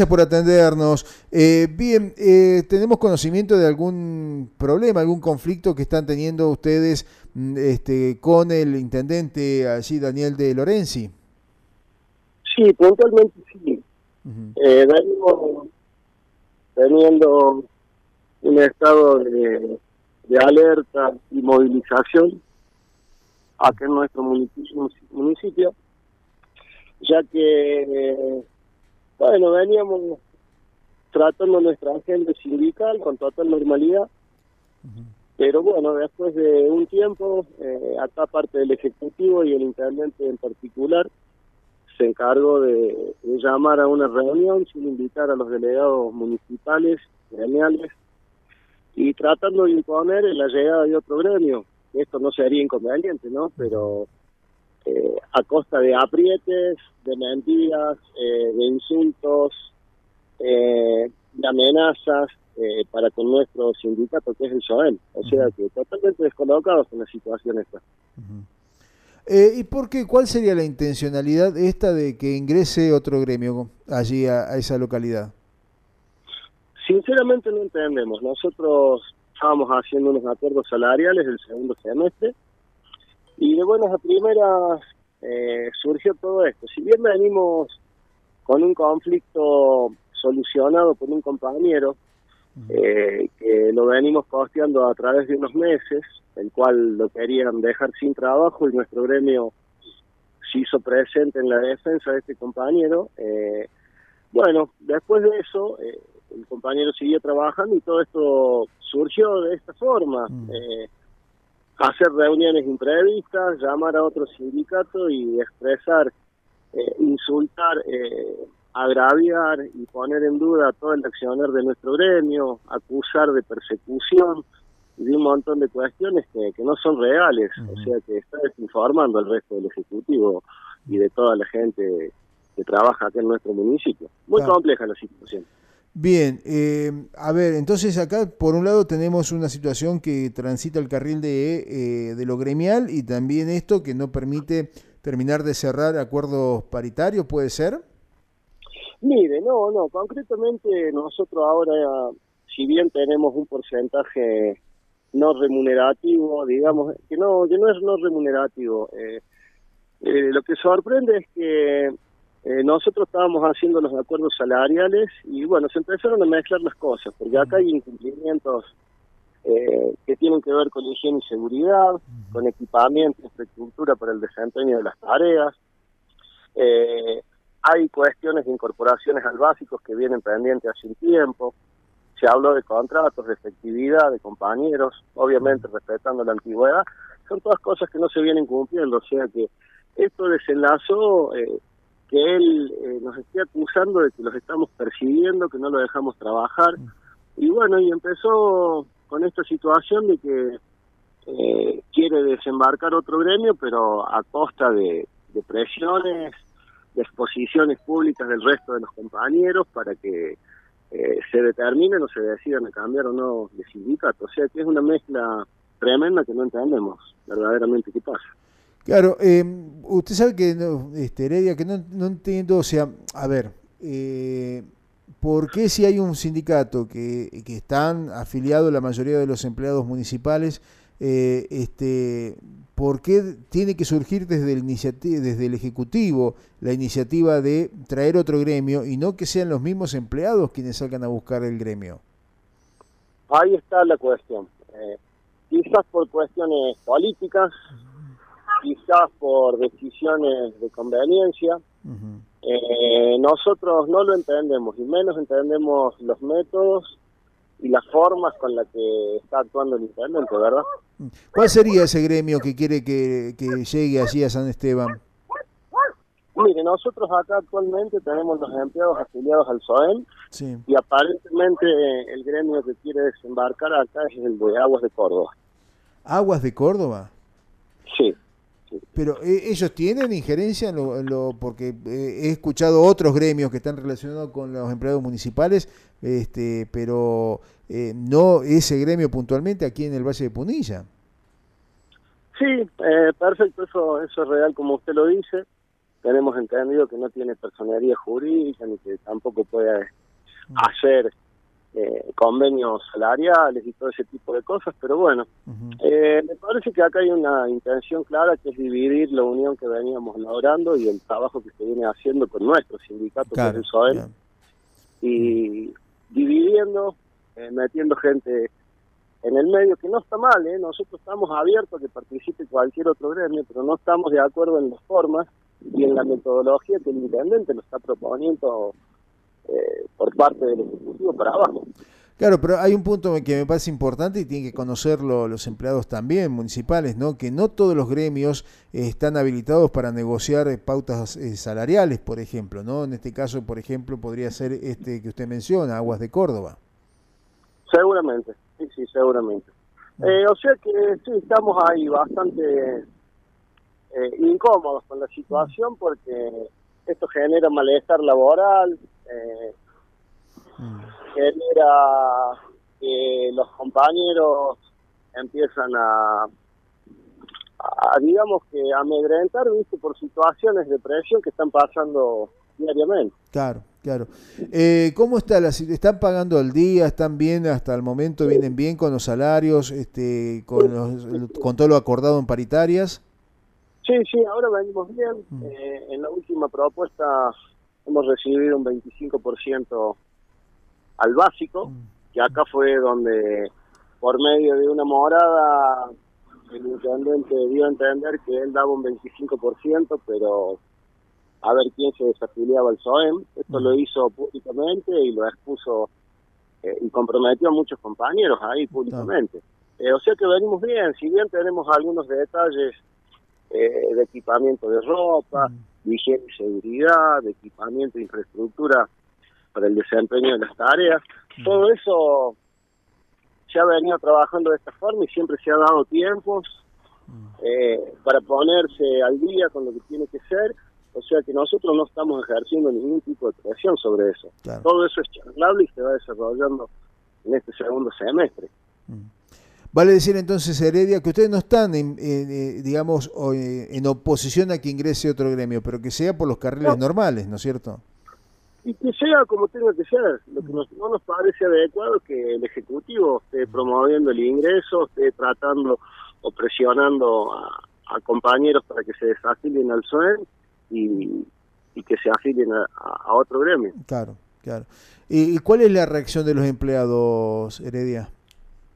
Gracias por atendernos. Eh, bien, eh, ¿tenemos conocimiento de algún problema, algún conflicto que están teniendo ustedes mm, este, con el intendente allí, Daniel de Lorenzi? Sí, puntualmente sí. eh, venimos teniendo un estado de, de, alerta y movilización acá en nuestro municipio, municipio ya que bueno, veníamos tratando nuestra agenda sindical con total normalidad, pero bueno, después de un tiempo, eh, acá parte del Ejecutivo y el Intendente en particular se encargó de, llamar a una reunión sin invitar a los delegados municipales, gremiales, y tratando de imponer la llegada de otro gremio. Esto no sería inconveniente, ¿no? Pero eh, a costa de aprietes, de mentiras, eh, de insultos, eh, de amenazas para con nuestro sindicato que es el SOEM. O sea que totalmente descolocados en la situación esta. ¿Y por qué? ¿Cuál sería la intencionalidad esta de que ingrese otro gremio allí a, esa localidad? Sinceramente no entendemos. Nosotros estábamos haciendo unos acuerdos salariales el segundo semestre y de buenas a primeras eh, surgió todo esto. Si bien venimos con un conflicto solucionado por un compañero, eh, que lo venimos costeando a través de unos meses, el cual lo querían dejar sin trabajo y nuestro gremio se hizo presente en la defensa de este compañero. Eh, bueno, después de eso, el compañero siguió trabajando y todo esto surgió de esta forma hacer reuniones imprevistas, llamar a otro sindicato y expresar, eh, insultar, eh, agraviar y poner en duda todo el accionar de nuestro gremio, acusar de persecución y de un montón de cuestiones que, que no son reales, o sea que está desinformando al resto del Ejecutivo y de toda la gente que trabaja acá en nuestro municipio. Muy compleja la situación. Bien, eh, a ver, entonces acá por un lado tenemos una situación que transita el carril de, eh, de lo gremial y también esto que no permite terminar de cerrar acuerdos paritarios, ¿puede ser? Mire, no, no, concretamente nosotros ahora, si bien tenemos un porcentaje no remunerativo, digamos, que no, que no es no remunerativo, eh, eh lo que sorprende es que eh, nosotros estábamos haciendo los acuerdos salariales y bueno, se empezaron a mezclar las cosas, porque acá hay incumplimientos eh, que tienen que ver con higiene y seguridad, con equipamiento, infraestructura para el desempeño de las tareas. Eh, hay cuestiones de incorporaciones al básico que vienen pendientes hace un tiempo. Se habló de contratos, de efectividad, de compañeros, obviamente respetando la antigüedad. Son todas cosas que no se vienen cumpliendo, o sea que esto desenlazó eh, que él eh, nos esté acusando de que los estamos persiguiendo, que no lo dejamos trabajar. Mm. Y bueno, y empezó con esta situación de que eh, quiere desembarcar otro gremio, pero a costa de, presiones, de exposiciones públicas del resto de los compañeros para que eh, se determinen o se decidan a cambiar o no de sindicato. O sea que es una mezcla tremenda que no entendemos verdaderamente qué pasa. Claro, eh, usted sabe que, no, este, Heredia, que no, no entiendo, o sea, a ver, eh, ¿por qué si hay un sindicato que, que están afiliados la mayoría de los empleados municipales, eh, este, ¿por qué tiene que surgir desde el, desde el Ejecutivo la iniciativa de traer otro gremio y no que sean los mismos empleados quienes salgan a buscar el gremio? Ahí está la cuestión. Eh, quizás por cuestiones políticas, quizás por decisiones de conveniencia. eh, nosotros no lo entendemos y menos entendemos los métodos y las formas con las que está actuando el intendente, ¿verdad? ¿Cuál sería ese gremio que quiere que, que llegue allí a San Esteban? Mire, nosotros acá actualmente tenemos los empleados afiliados al SOEM y aparentemente el gremio que quiere desembarcar acá es el de Aguas de Córdoba. ¿Aguas de Córdoba? Sí. Pero eh, ellos tienen injerencia en lo, porque eh, he escuchado otros gremios que están relacionados con los empleados municipales, este, pero eh, no ese gremio puntualmente aquí en el Valle de Punilla. Sí, perfecto, eso, eso es real como usted lo dice. tenemos entendido que no tiene personería jurídica ni que tampoco puede hacer eh, convenios salariales y todo ese tipo de cosas, pero bueno, eh, parece que acá hay una intención clara que es dividir la unión que veníamos logrando y el trabajo que se viene haciendo con nuestro sindicato, que es el SOEL, y dividiendo, eh, metiendo gente en el medio, que no está mal, ¿eh? nosotros estamos abiertos a que participe cualquier otro gremio, pero no estamos de acuerdo en las formas y en la metodología que el intendente lo está proponiendo eh, por parte del Ejecutivo para abajo. Claro, pero hay un punto que me parece importante y tienen que conocerlo los empleados también municipales, ¿no? Que no todos los gremios eh, están habilitados para negociar eh, pautas salariales, por ejemplo, ¿no? En este caso, por ejemplo, podría ser este que usted menciona, Aguas de Córdoba. Seguramente, sí, sí, seguramente. O sea que sí, estamos ahí bastante incómodos con la situación porque esto genera malestar laboral, eh, mm. genera que los compañeros empiezan a, a, digamos que amedrentar, viste, por situaciones de presión que están pasando diariamente. Claro, claro. Eh, ¿Cómo está la ¿Están pagando al día? ¿Están bien hasta el momento? ¿Vienen bien con los salarios? este con, con todo lo acordado en paritarias? Sí, sí, ahora venimos bien. Mm. Eh, en la última propuesta hemos recibido un 25% al básico, mm. que acá fue donde por medio de una morada el intendente dio a entender que él daba un 25%, pero a ver quién se desafiliaba al SOEM. Esto lo mm. hizo públicamente y lo expuso eh, y comprometió a muchos compañeros ahí públicamente. Eh, o sea que venimos bien, si bien tenemos algunos detalles eh, de equipamiento de ropa, mm. de higiene y seguridad, de equipamiento e infraestructura para el desempeño de las tareas. Mm. Todo eso se ha venido trabajando de esta forma y siempre se ha dado tiempos mm. eh, para ponerse al día con lo que tiene que ser. O sea que nosotros no estamos ejerciendo ningún tipo de presión sobre eso. Todo eso es charlable y se va desarrollando en este segundo semestre. Vale decir entonces, Heredia, que ustedes no están, en, eh, digamos, eh, en oposición a que ingrese otro gremio, pero que sea por los carriles normales, ¿no es cierto? Y que sea como tenga que ser. Lo que no nos parece adecuado es que el Ejecutivo esté promoviendo el ingreso, esté tratando o presionando a, compañeros para que se desafilien al SOEN y, que se afilien a, otro gremio. Claro, claro. ¿Y cuál es la reacción de los empleados, Heredia?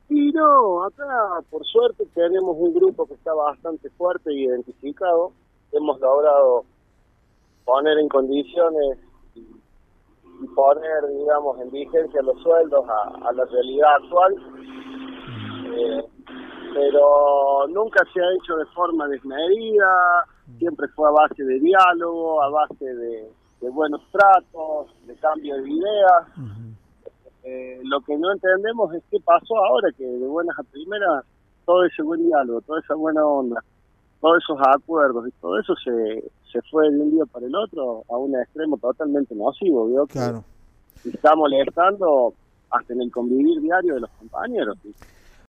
Y no, acá por suerte tenemos un grupo que está bastante fuerte y identificado. Hemos logrado poner en condiciones y poner, digamos, en vigencia los sueldos a, la realidad actual. Eh, pero nunca se ha hecho de forma desmedida, siempre fue a base de diálogo, a base de, buenos tratos, de cambio de ideas. Eh, lo que no entendemos es qué pasó ahora, que de buenas a primeras todo ese buen diálogo, toda esa buena onda, todos esos acuerdos y todo eso se, se fue de un día para el otro a un extremo totalmente nocivo, Claro. Y está molestando hasta en el convivir diario de los compañeros.